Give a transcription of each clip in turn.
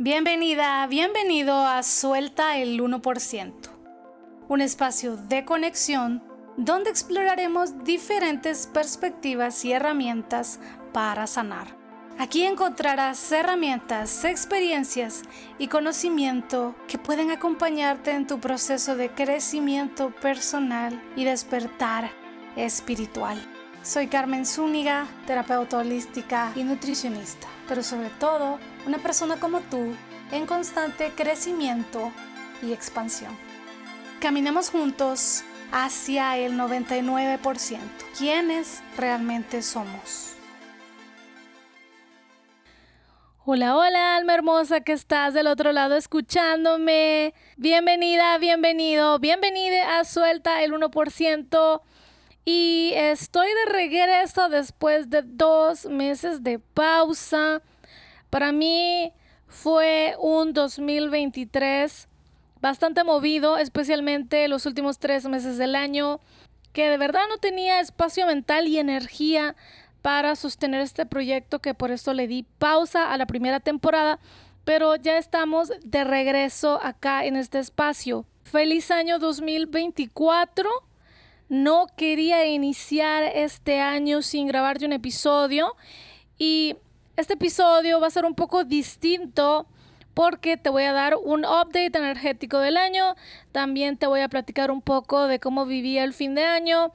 Bienvenida, bienvenido a Suelta el 1%, un espacio de conexión donde exploraremos diferentes perspectivas y herramientas para sanar. Aquí encontrarás herramientas, experiencias y conocimiento que pueden acompañarte en tu proceso de crecimiento personal y despertar espiritual. Soy Carmen Zúñiga, terapeuta holística y nutricionista, pero sobre todo una persona como tú en constante crecimiento y expansión. Caminemos juntos hacia el 99%, ¿Quiénes realmente somos. Hola, hola, alma hermosa que estás del otro lado escuchándome. Bienvenida, bienvenido, bienvenida a Suelta el 1%. Y estoy de regreso después de dos meses de pausa. Para mí fue un 2023 bastante movido, especialmente los últimos tres meses del año, que de verdad no tenía espacio mental y energía para sostener este proyecto, que por eso le di pausa a la primera temporada, pero ya estamos de regreso acá en este espacio. Feliz año 2024. No quería iniciar este año sin grabarte un episodio y este episodio va a ser un poco distinto porque te voy a dar un update energético del año. También te voy a platicar un poco de cómo vivía el fin de año,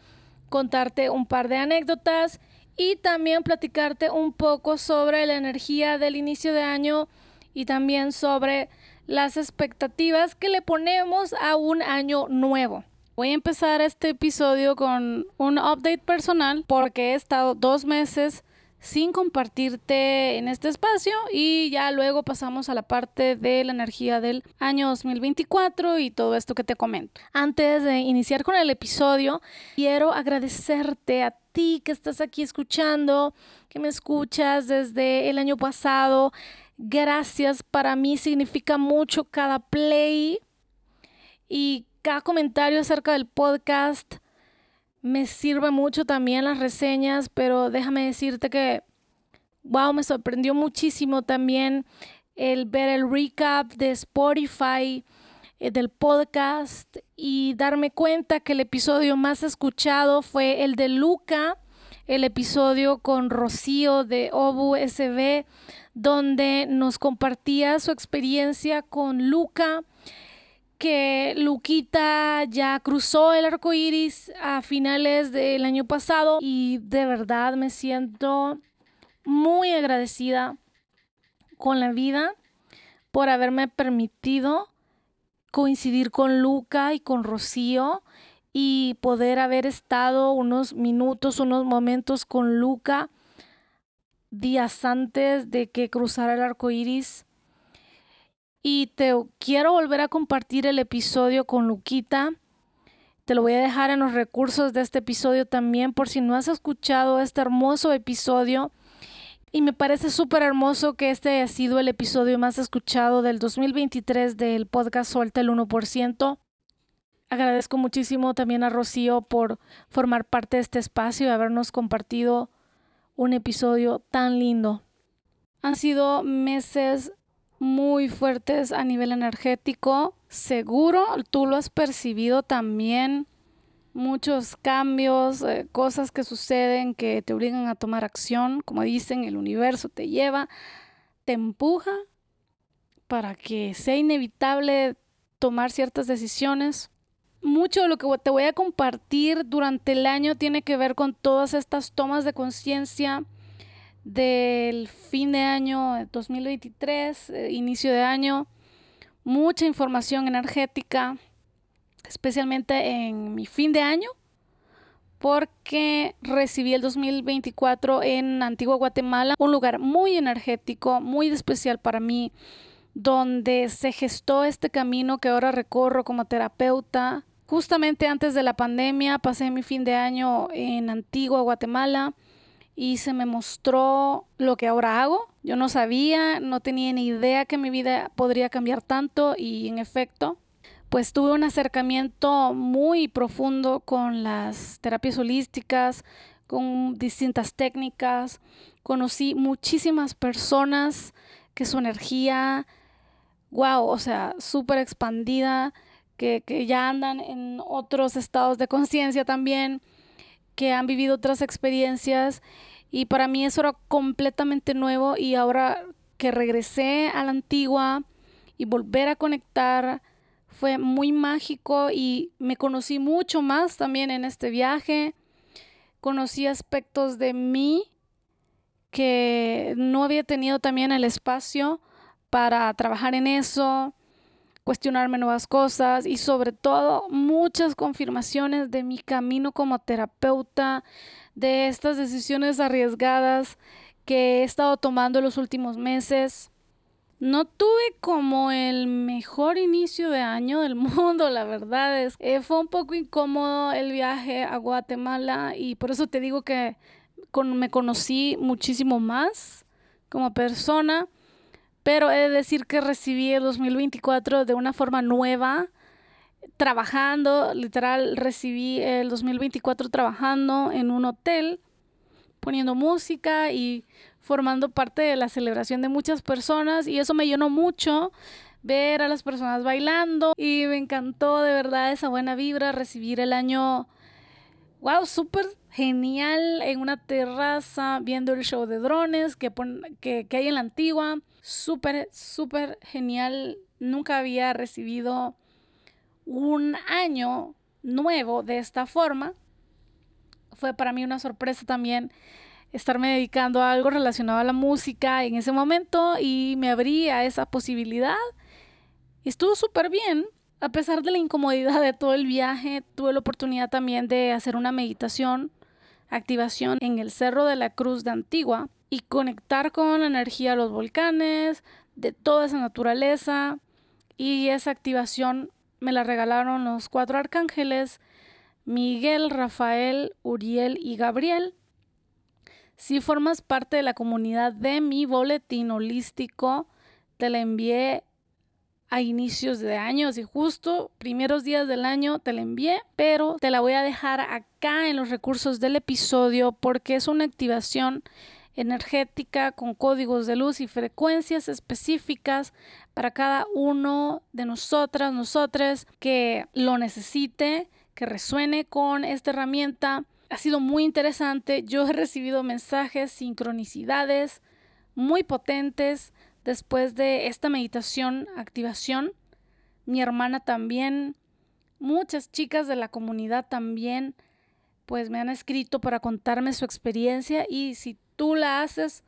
contarte un par de anécdotas y también platicarte un poco sobre la energía del inicio de año y también sobre las expectativas que le ponemos a un año nuevo. Voy a empezar este episodio con un update personal porque he estado dos meses sin compartirte en este espacio y ya luego pasamos a la parte de la energía del año 2024 y todo esto que te comento. Antes de iniciar con el episodio, quiero agradecerte a ti que estás aquí escuchando, que me escuchas desde el año pasado. Gracias, para mí significa mucho cada play y cada comentario acerca del podcast me sirve mucho también las reseñas, pero déjame decirte que, wow, me sorprendió muchísimo también el ver el recap de Spotify eh, del podcast y darme cuenta que el episodio más escuchado fue el de Luca, el episodio con Rocío de Obu SB, donde nos compartía su experiencia con Luca que Luquita ya cruzó el arco iris a finales del año pasado y de verdad me siento muy agradecida con la vida por haberme permitido coincidir con Luca y con Rocío y poder haber estado unos minutos, unos momentos con Luca días antes de que cruzara el arco iris y te quiero volver a compartir el episodio con Luquita. Te lo voy a dejar en los recursos de este episodio también por si no has escuchado este hermoso episodio. Y me parece súper hermoso que este haya sido el episodio más escuchado del 2023 del podcast Suelta el 1%. Agradezco muchísimo también a Rocío por formar parte de este espacio y habernos compartido un episodio tan lindo. Han sido meses muy fuertes a nivel energético. Seguro tú lo has percibido también. Muchos cambios, eh, cosas que suceden que te obligan a tomar acción. Como dicen, el universo te lleva, te empuja para que sea inevitable tomar ciertas decisiones. Mucho de lo que te voy a compartir durante el año tiene que ver con todas estas tomas de conciencia del fin de año 2023, eh, inicio de año, mucha información energética, especialmente en mi fin de año, porque recibí el 2024 en Antigua Guatemala, un lugar muy energético, muy especial para mí, donde se gestó este camino que ahora recorro como terapeuta. Justamente antes de la pandemia pasé mi fin de año en Antigua Guatemala y se me mostró lo que ahora hago. Yo no sabía, no tenía ni idea que mi vida podría cambiar tanto y en efecto, pues tuve un acercamiento muy profundo con las terapias holísticas, con distintas técnicas. Conocí muchísimas personas que su energía wow, o sea, súper expandida, que, que ya andan en otros estados de conciencia también, que han vivido otras experiencias y para mí eso era completamente nuevo y ahora que regresé a la antigua y volver a conectar fue muy mágico y me conocí mucho más también en este viaje. Conocí aspectos de mí que no había tenido también el espacio para trabajar en eso, cuestionarme nuevas cosas y sobre todo muchas confirmaciones de mi camino como terapeuta, de estas decisiones arriesgadas que he estado tomando los últimos meses. No tuve como el mejor inicio de año del mundo, la verdad es. Eh, fue un poco incómodo el viaje a Guatemala y por eso te digo que me conocí muchísimo más como persona, pero he de decir que recibí el 2024 de una forma nueva, trabajando, literal, recibí el 2024 trabajando en un hotel, poniendo música y formando parte de la celebración de muchas personas y eso me llenó mucho ver a las personas bailando y me encantó de verdad esa buena vibra, recibir el año, wow, súper genial en una terraza viendo el show de drones que, que, que hay en la antigua, súper, súper genial, nunca había recibido un año nuevo de esta forma. Fue para mí una sorpresa también estarme dedicando a algo relacionado a la música en ese momento y me abrí a esa posibilidad. Estuvo súper bien. A pesar de la incomodidad de todo el viaje, tuve la oportunidad también de hacer una meditación, activación en el Cerro de la Cruz de Antigua y conectar con la energía de los volcanes, de toda esa naturaleza. Y esa activación me la regalaron los cuatro arcángeles, Miguel, Rafael, Uriel y Gabriel. Si formas parte de la comunidad de mi boletín holístico, te la envié a inicios de años y justo primeros días del año te la envié, pero te la voy a dejar acá en los recursos del episodio porque es una activación energética con códigos de luz y frecuencias específicas para cada uno de nosotras, nosotros que lo necesite, que resuene con esta herramienta. Ha sido muy interesante. Yo he recibido mensajes, sincronicidades muy potentes después de esta meditación, activación. Mi hermana también, muchas chicas de la comunidad también, pues me han escrito para contarme su experiencia y si tú la haces,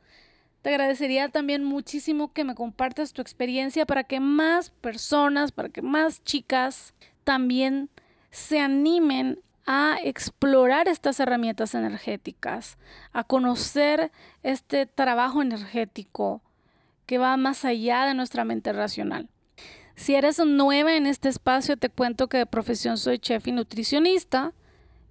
te agradecería también muchísimo que me compartas tu experiencia para que más personas, para que más chicas también se animen a explorar estas herramientas energéticas, a conocer este trabajo energético que va más allá de nuestra mente racional. Si eres nueva en este espacio, te cuento que de profesión soy chef y nutricionista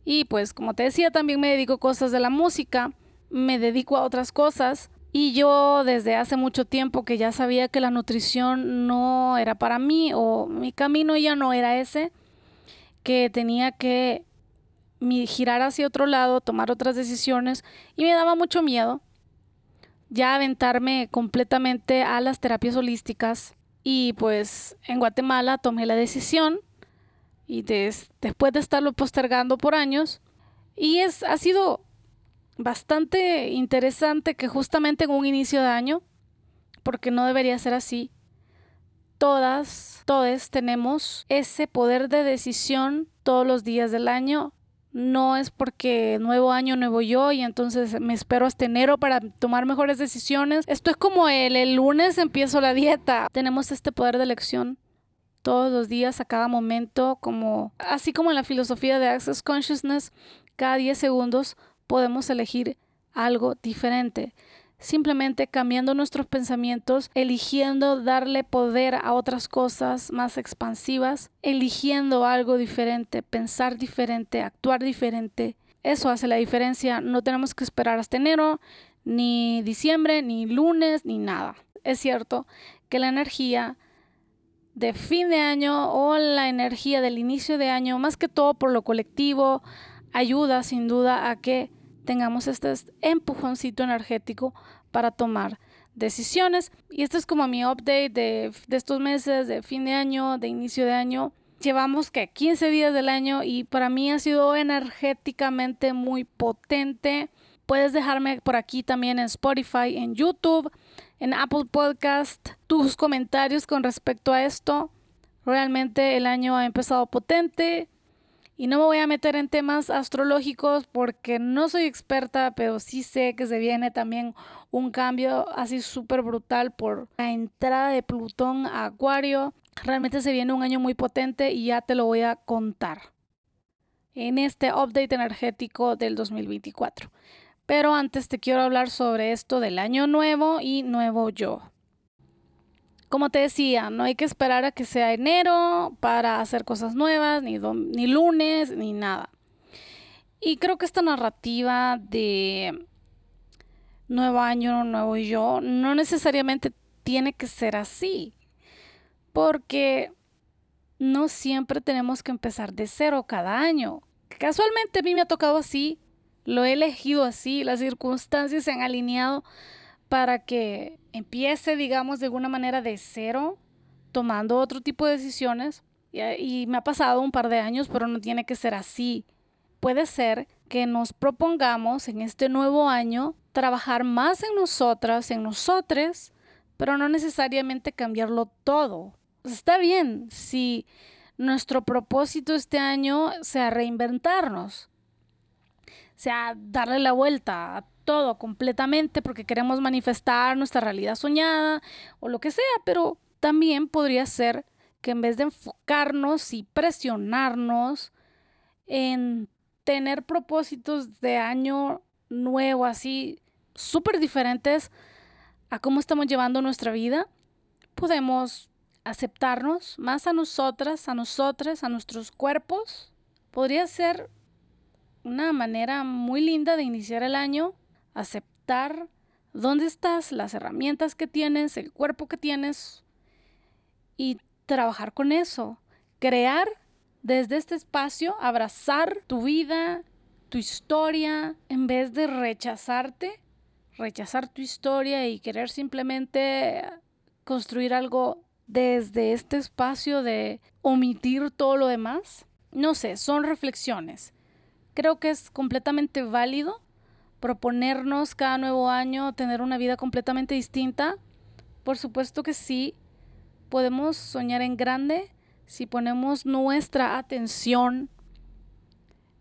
y pues como te decía, también me dedico a cosas de la música me dedico a otras cosas y yo desde hace mucho tiempo que ya sabía que la nutrición no era para mí o mi camino ya no era ese, que tenía que girar hacia otro lado, tomar otras decisiones y me daba mucho miedo ya aventarme completamente a las terapias holísticas y pues en Guatemala tomé la decisión y después de estarlo postergando por años y es ha sido bastante interesante que justamente en un inicio de año, porque no debería ser así, todas, todos tenemos ese poder de decisión todos los días del año. No es porque nuevo año, nuevo yo y entonces me espero hasta enero para tomar mejores decisiones. Esto es como el, el lunes empiezo la dieta. Tenemos este poder de elección todos los días, a cada momento, como así como en la filosofía de Access Consciousness, cada 10 segundos podemos elegir algo diferente. Simplemente cambiando nuestros pensamientos, eligiendo darle poder a otras cosas más expansivas, eligiendo algo diferente, pensar diferente, actuar diferente. Eso hace la diferencia. No tenemos que esperar hasta enero, ni diciembre, ni lunes, ni nada. Es cierto que la energía de fin de año o la energía del inicio de año, más que todo por lo colectivo, ayuda sin duda a que tengamos este empujoncito energético para tomar decisiones. Y este es como mi update de, de estos meses, de fin de año, de inicio de año. Llevamos que 15 días del año y para mí ha sido energéticamente muy potente. Puedes dejarme por aquí también en Spotify, en YouTube, en Apple Podcast, tus comentarios con respecto a esto. Realmente el año ha empezado potente y no me voy a meter en temas astrológicos porque no soy experta, pero sí sé que se viene también un cambio así súper brutal por la entrada de Plutón a Acuario. Realmente se viene un año muy potente y ya te lo voy a contar en este update energético del 2024. Pero antes te quiero hablar sobre esto del año nuevo y nuevo yo. Como te decía, no hay que esperar a que sea enero para hacer cosas nuevas, ni, ni lunes, ni nada. Y creo que esta narrativa de nuevo año, nuevo yo, no necesariamente tiene que ser así porque no siempre tenemos que empezar de cero cada año. Casualmente a mí me ha tocado así, lo he elegido así, las circunstancias se han alineado para que empiece, digamos, de alguna manera de cero, tomando otro tipo de decisiones. Y, y me ha pasado un par de años, pero no tiene que ser así. Puede ser que nos propongamos en este nuevo año trabajar más en nosotras, en nosotres, pero no necesariamente cambiarlo todo está bien si nuestro propósito este año sea reinventarnos, sea darle la vuelta a todo completamente porque queremos manifestar nuestra realidad soñada o lo que sea, pero también podría ser que en vez de enfocarnos y presionarnos en tener propósitos de año nuevo así súper diferentes a cómo estamos llevando nuestra vida, podemos aceptarnos más a nosotras, a nosotras, a nuestros cuerpos, podría ser una manera muy linda de iniciar el año, aceptar dónde estás, las herramientas que tienes, el cuerpo que tienes y trabajar con eso, crear desde este espacio, abrazar tu vida, tu historia, en vez de rechazarte, rechazar tu historia y querer simplemente construir algo desde este espacio de omitir todo lo demás? No sé, son reflexiones. Creo que es completamente válido proponernos cada nuevo año tener una vida completamente distinta. Por supuesto que sí, podemos soñar en grande si ponemos nuestra atención,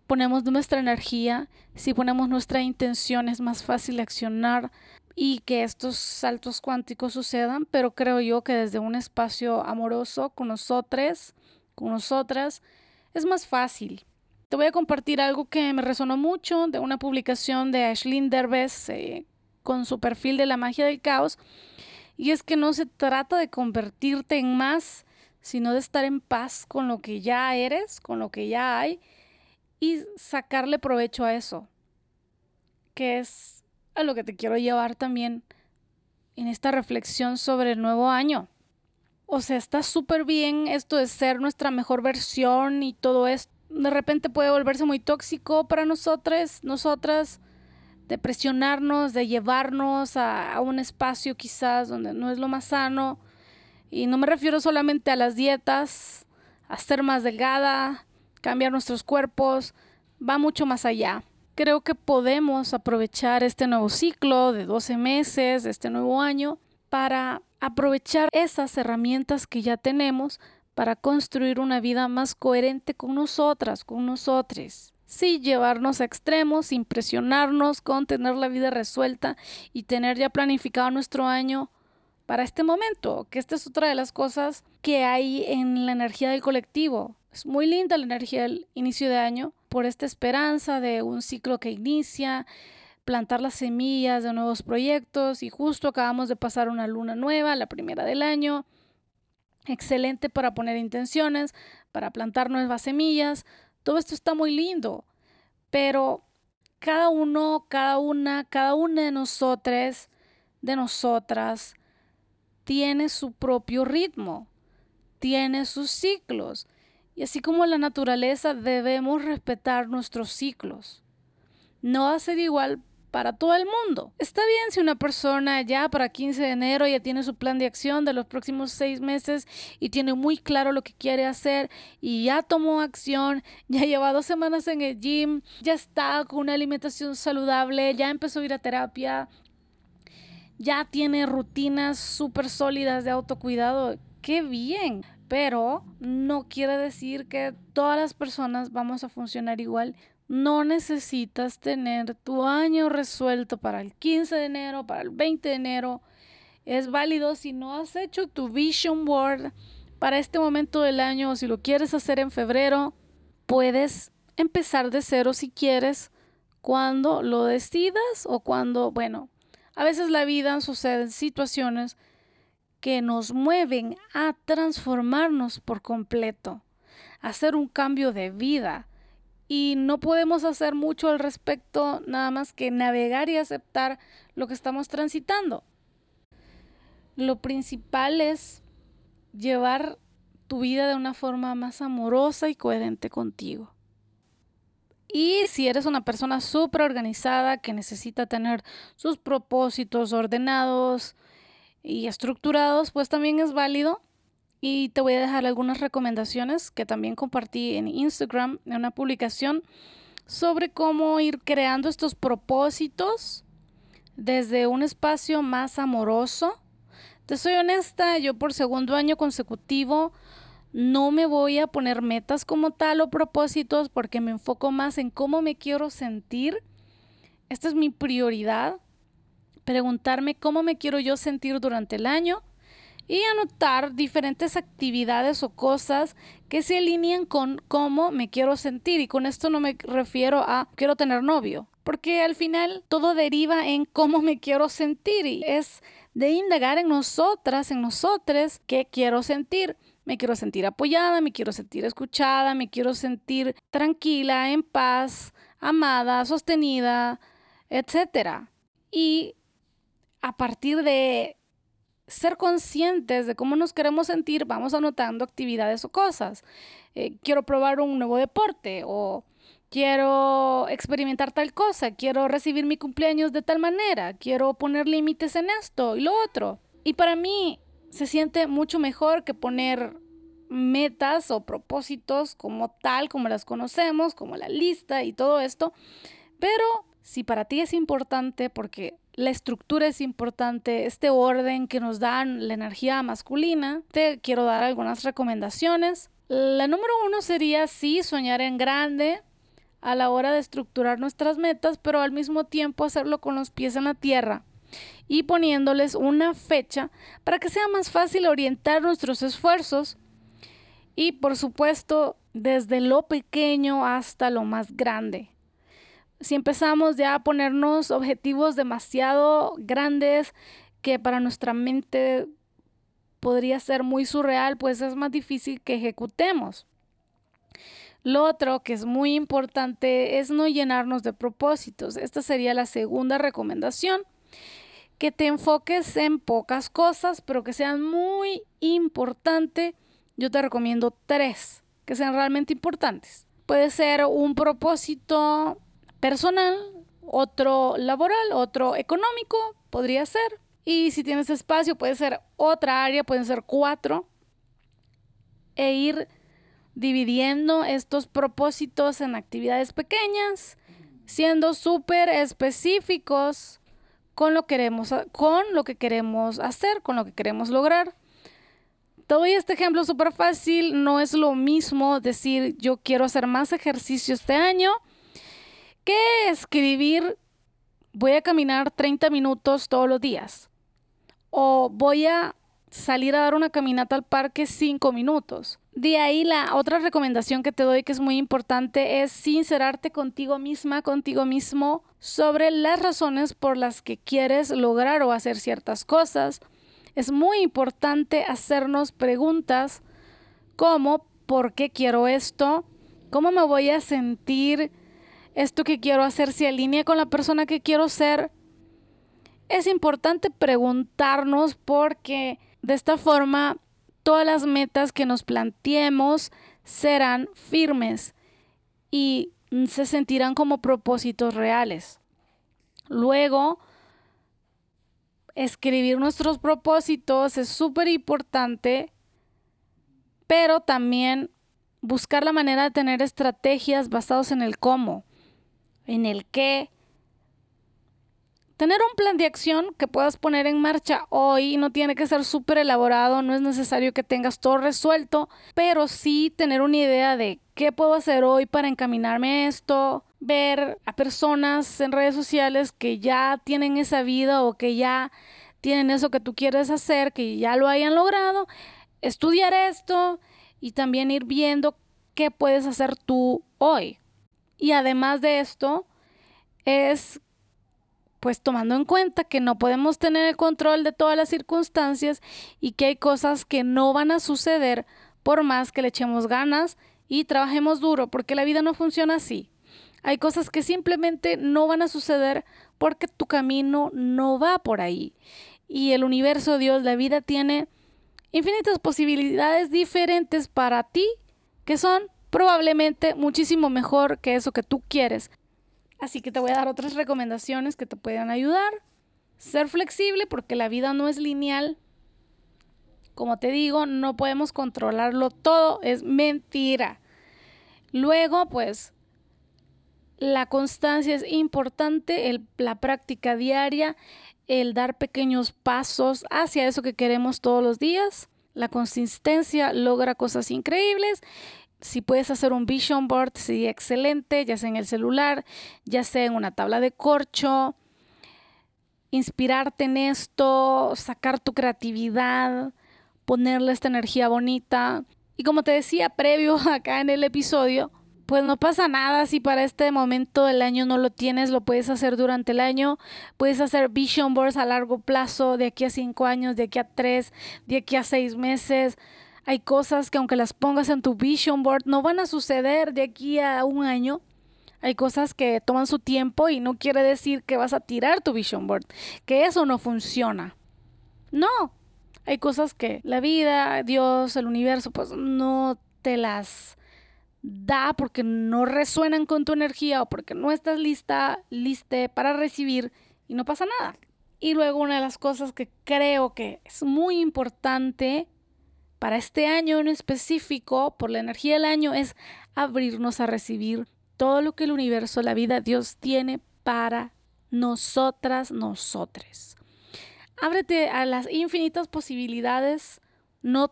ponemos nuestra energía, si ponemos nuestra intención es más fácil accionar y que estos saltos cuánticos sucedan, pero creo yo que desde un espacio amoroso con nosotros, con nosotras, es más fácil. Te voy a compartir algo que me resonó mucho de una publicación de Ashlyn Derbez eh, con su perfil de la magia del caos, y es que no se trata de convertirte en más, sino de estar en paz con lo que ya eres, con lo que ya hay, y sacarle provecho a eso, que es a lo que te quiero llevar también en esta reflexión sobre el nuevo año. O sea, está súper bien esto de ser nuestra mejor versión y todo esto. De repente puede volverse muy tóxico para nosotros, nosotras, de presionarnos, de llevarnos a, a un espacio quizás donde no es lo más sano. Y no me refiero solamente a las dietas, a ser más delgada, cambiar nuestros cuerpos, va mucho más allá creo que podemos aprovechar este nuevo ciclo de 12 meses, este nuevo año, para aprovechar esas herramientas que ya tenemos para construir una vida más coherente con nosotras, con nosotros. Sin llevarnos a extremos, sin presionarnos con tener la vida resuelta y tener ya planificado nuestro año para este momento, que esta es otra de las cosas que hay en la energía del colectivo. Es muy linda la energía del inicio de año por esta esperanza de un ciclo que inicia, plantar las semillas de nuevos proyectos y justo acabamos de pasar una luna nueva, la primera del año. Excelente para poner intenciones, para plantar nuevas semillas. Todo esto está muy lindo, pero cada uno, cada una, cada una de nosotros, de nosotras, tiene su propio ritmo, tiene sus ciclos. Y así como la naturaleza debemos respetar nuestros ciclos. No va a ser igual para todo el mundo. Está bien si una persona ya para 15 de enero ya tiene su plan de acción de los próximos seis meses y tiene muy claro lo que quiere hacer y ya tomó acción, ya lleva dos semanas en el gym, ya está con una alimentación saludable, ya empezó a ir a terapia, ya tiene rutinas súper sólidas de autocuidado. ¡Qué bien! Pero no quiere decir que todas las personas vamos a funcionar igual no necesitas tener tu año resuelto para el 15 de enero, para el 20 de enero. Es válido si no has hecho tu vision board para este momento del año o si lo quieres hacer en febrero, puedes empezar de cero si quieres cuando lo decidas o cuando, bueno, a veces la vida sucede situaciones que nos mueven a transformarnos por completo, a hacer un cambio de vida y no podemos hacer mucho al respecto, nada más que navegar y aceptar lo que estamos transitando. Lo principal es llevar tu vida de una forma más amorosa y coherente contigo. Y si eres una persona súper organizada que necesita tener sus propósitos ordenados y estructurados, pues también es válido y te voy a dejar algunas recomendaciones que también compartí en Instagram, en una publicación sobre cómo ir creando estos propósitos desde un espacio más amoroso. Te soy honesta, yo por segundo año consecutivo no me voy a poner metas como tal o propósitos porque me enfoco más en cómo me quiero sentir. Esta es mi prioridad. Preguntarme cómo me quiero yo sentir durante el año y anotar diferentes actividades o cosas que se alinean con cómo me quiero sentir. Y con esto no me refiero a quiero tener novio, porque al final todo deriva en cómo me quiero sentir y es de indagar en nosotras, en nosotros, qué quiero sentir. Me quiero sentir apoyada, me quiero sentir escuchada, me quiero sentir tranquila, en paz, amada, sostenida, etc. Y a partir de ser conscientes de cómo nos queremos sentir, vamos anotando actividades o cosas. Eh, quiero probar un nuevo deporte o quiero experimentar tal cosa, quiero recibir mi cumpleaños de tal manera, quiero poner límites en esto y lo otro. Y para mí se siente mucho mejor que poner metas o propósitos como tal, como las conocemos, como la lista y todo esto. Pero si para ti es importante porque la estructura es importante, este orden que nos dan la energía masculina. Te quiero dar algunas recomendaciones. La número uno sería sí soñar en grande a la hora de estructurar nuestras metas, pero al mismo tiempo hacerlo con los pies en la tierra y poniéndoles una fecha para que sea más fácil orientar nuestros esfuerzos y por supuesto desde lo pequeño hasta lo más grande si empezamos ya a ponernos objetivos demasiado grandes que para nuestra mente podría ser muy surreal, pues es más difícil que ejecutemos. Lo otro que es muy importante es no llenarnos de propósitos. Esta sería la segunda recomendación. Que te enfoques en pocas cosas, pero que sean muy importantes. Yo te recomiendo tres que sean realmente importantes. Puede ser un propósito personal, otro laboral, otro económico, podría ser. Y si tienes espacio, puede ser otra área, pueden ser cuatro. E ir dividiendo estos propósitos en actividades pequeñas, siendo súper específicos con lo, queremos, con lo que queremos hacer, con lo que queremos lograr. Te doy este ejemplo súper fácil. No es lo mismo decir yo quiero hacer más ejercicio este año ¿Qué escribir? Voy a caminar 30 minutos todos los días. O voy a salir a dar una caminata al parque 5 minutos. De ahí la otra recomendación que te doy que es muy importante es sincerarte contigo misma, contigo mismo sobre las razones por las que quieres lograr o hacer ciertas cosas. Es muy importante hacernos preguntas como ¿por qué quiero esto? ¿Cómo me voy a sentir? Esto que quiero hacer se alinea con la persona que quiero ser. Es importante preguntarnos porque de esta forma todas las metas que nos planteemos serán firmes y se sentirán como propósitos reales. Luego, escribir nuestros propósitos es súper importante, pero también buscar la manera de tener estrategias basadas en el cómo, en el qué. Tener un plan de acción que puedas poner en marcha hoy no tiene que ser súper elaborado, no es necesario que tengas todo resuelto, pero sí tener una idea de qué puedo hacer hoy para encaminarme a esto, ver a personas en redes sociales que ya tienen esa vida o que ya tienen eso que tú quieres hacer, que ya lo hayan logrado, estudiar esto y también ir viendo qué puedes hacer tú hoy. Y además de esto, es pues tomando en cuenta que no podemos tener el control de todas las circunstancias y que hay cosas que no van a suceder por más que le echemos ganas y trabajemos duro, porque la vida no funciona así. Hay cosas que simplemente no van a suceder porque tu camino no va por ahí. Y el universo, Dios, la vida tiene infinitas posibilidades diferentes para ti que son probablemente muchísimo mejor que eso que tú quieres. Así que te voy a dar otras recomendaciones que te puedan ayudar. Ser flexible porque la vida no es lineal. Como te digo, no podemos controlarlo todo, es mentira. Luego, pues, la constancia es importante, la práctica diaria, el dar pequeños pasos hacia eso que queremos todos los días. La consistencia logra cosas increíbles. Si puedes hacer un vision board, sería excelente, ya sea en el celular, ya sea en una tabla de corcho. Inspirarte en esto, sacar tu creatividad, ponerle esta energía bonita. Y como te decía previo acá en el episodio, pues no pasa nada si para este momento del año no lo tienes, lo puedes hacer durante el año, puedes hacer vision boards a largo plazo, de aquí a cinco años, de aquí a tres, de aquí a seis meses. Hay cosas que aunque las pongas en tu vision board no van a suceder de aquí a un año. Hay cosas que toman su tiempo y no quiere decir que vas a tirar tu vision board, que eso no funciona. No, hay cosas que la vida, Dios, el universo, pues no te las da porque no resuenan con tu energía o porque no estás lista, liste para recibir y no pasa nada. Y luego una de las cosas que creo que es muy importante para este año en específico, por la energía del año, es abrirnos a recibir todo lo que el universo, la vida, Dios tiene para nosotras, nosotres. Ábrete a las infinitas posibilidades, no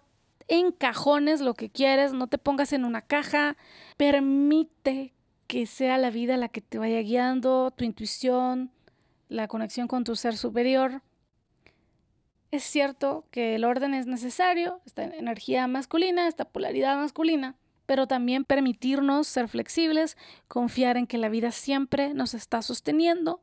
encajones lo que quieres, no te pongas en una caja, permite que sea la vida la que te vaya guiando, tu intuición, la conexión con tu ser superior. Es cierto que el orden es necesario, esta energía masculina, esta polaridad masculina, pero también permitirnos ser flexibles, confiar en que la vida siempre nos está sosteniendo,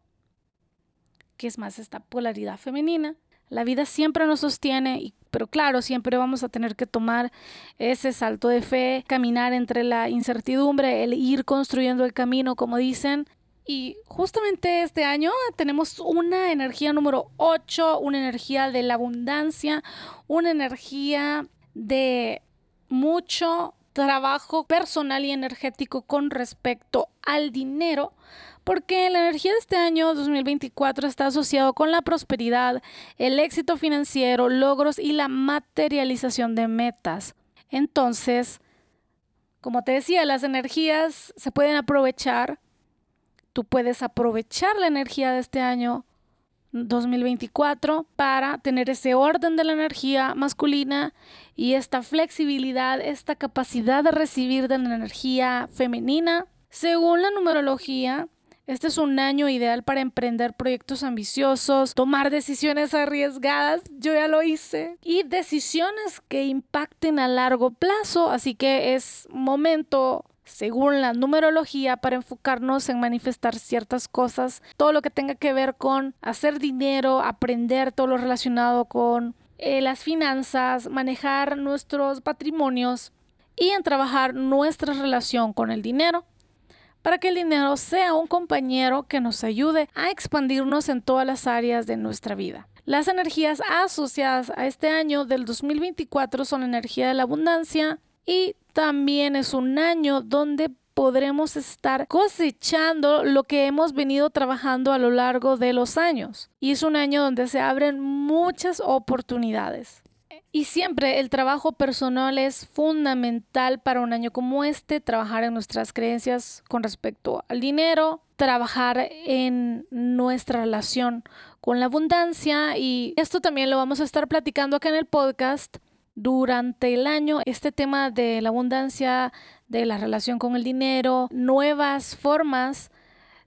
que es más esta polaridad femenina. La vida siempre nos sostiene pero claro, siempre vamos a tener que tomar ese salto de fe, caminar entre la incertidumbre, el ir construyendo el camino, como dicen. Y justamente este año tenemos una energía número 8, una energía de la abundancia, una energía de mucho trabajo personal y energético con respecto al dinero, porque la energía de este año 2024 está asociado con la prosperidad, el éxito financiero, logros y la materialización de metas. Entonces, como te decía, las energías se pueden aprovechar. Tú puedes aprovechar la energía de este año 2024 para tener ese orden de la energía masculina y esta flexibilidad, esta capacidad de recibir de la energía femenina. Según la numerología, este es un año ideal para emprender proyectos ambiciosos, tomar decisiones arriesgadas, yo ya lo hice, y decisiones que impacten a largo plazo, así que es momento según la numerología, para enfocarnos en manifestar ciertas cosas, todo lo que tenga que ver con hacer dinero, aprender todo lo relacionado con eh, las finanzas, manejar nuestros patrimonios y en trabajar nuestra relación con el dinero para que el dinero sea un compañero que nos ayude a expandirnos en todas las áreas de nuestra vida. Las energías asociadas a este año del 2024 son energía de la abundancia y también es un año donde podremos estar cosechando lo que hemos venido trabajando a lo largo de los años. Y es un año donde se abren muchas oportunidades. Y siempre el trabajo personal es fundamental para un año como este, trabajar en nuestras creencias con respecto al dinero, trabajar en nuestra relación con la abundancia y esto también lo vamos a estar platicando acá en el podcast durante el año. Este tema de la abundancia, de la relación con el dinero, nuevas formas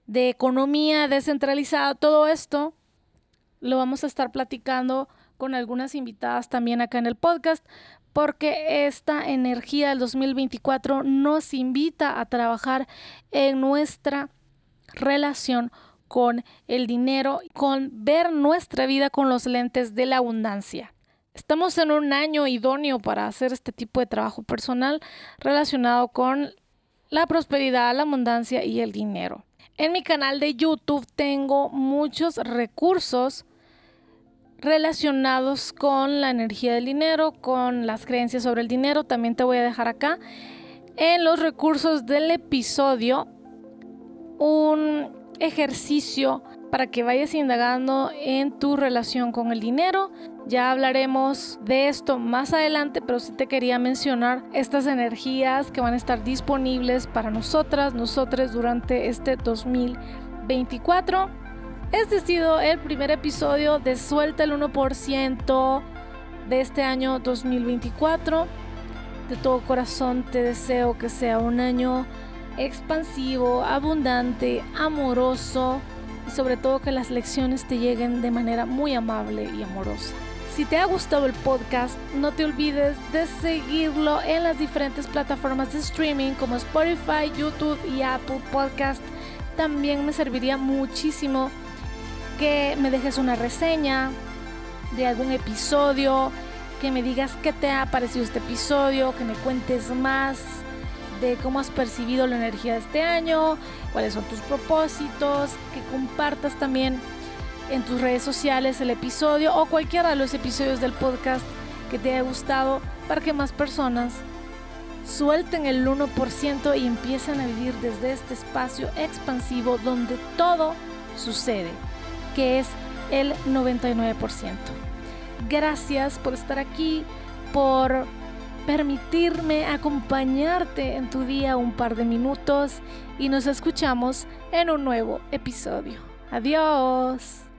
de economía descentralizada, todo esto lo vamos a estar platicando con algunas invitadas también acá en el podcast, porque esta energía del 2024 nos invita a trabajar en nuestra relación con el dinero, con ver nuestra vida con los lentes de la abundancia. Estamos en un año idóneo para hacer este tipo de trabajo personal relacionado con la prosperidad, la abundancia y el dinero. En mi canal de YouTube tengo muchos recursos relacionados con la energía del dinero, con las creencias sobre el dinero. También te voy a dejar acá en los recursos del episodio un ejercicio para que vayas indagando en tu relación con el dinero. Ya hablaremos de esto más adelante, pero sí te quería mencionar estas energías que van a estar disponibles para nosotras, nosotros durante este 2024. Este ha sido el primer episodio de Suelta el 1% de este año 2024. De todo corazón te deseo que sea un año expansivo, abundante, amoroso y sobre todo que las lecciones te lleguen de manera muy amable y amorosa. Si te ha gustado el podcast, no te olvides de seguirlo en las diferentes plataformas de streaming como Spotify, YouTube y Apple Podcast. También me serviría muchísimo que me dejes una reseña de algún episodio, que me digas qué te ha parecido este episodio, que me cuentes más de cómo has percibido la energía de este año, cuáles son tus propósitos, que compartas también en tus redes sociales el episodio o cualquiera de los episodios del podcast que te haya gustado para que más personas suelten el 1% y empiecen a vivir desde este espacio expansivo donde todo sucede que es el 99%. Gracias por estar aquí, por permitirme acompañarte en tu día un par de minutos y nos escuchamos en un nuevo episodio. Adiós.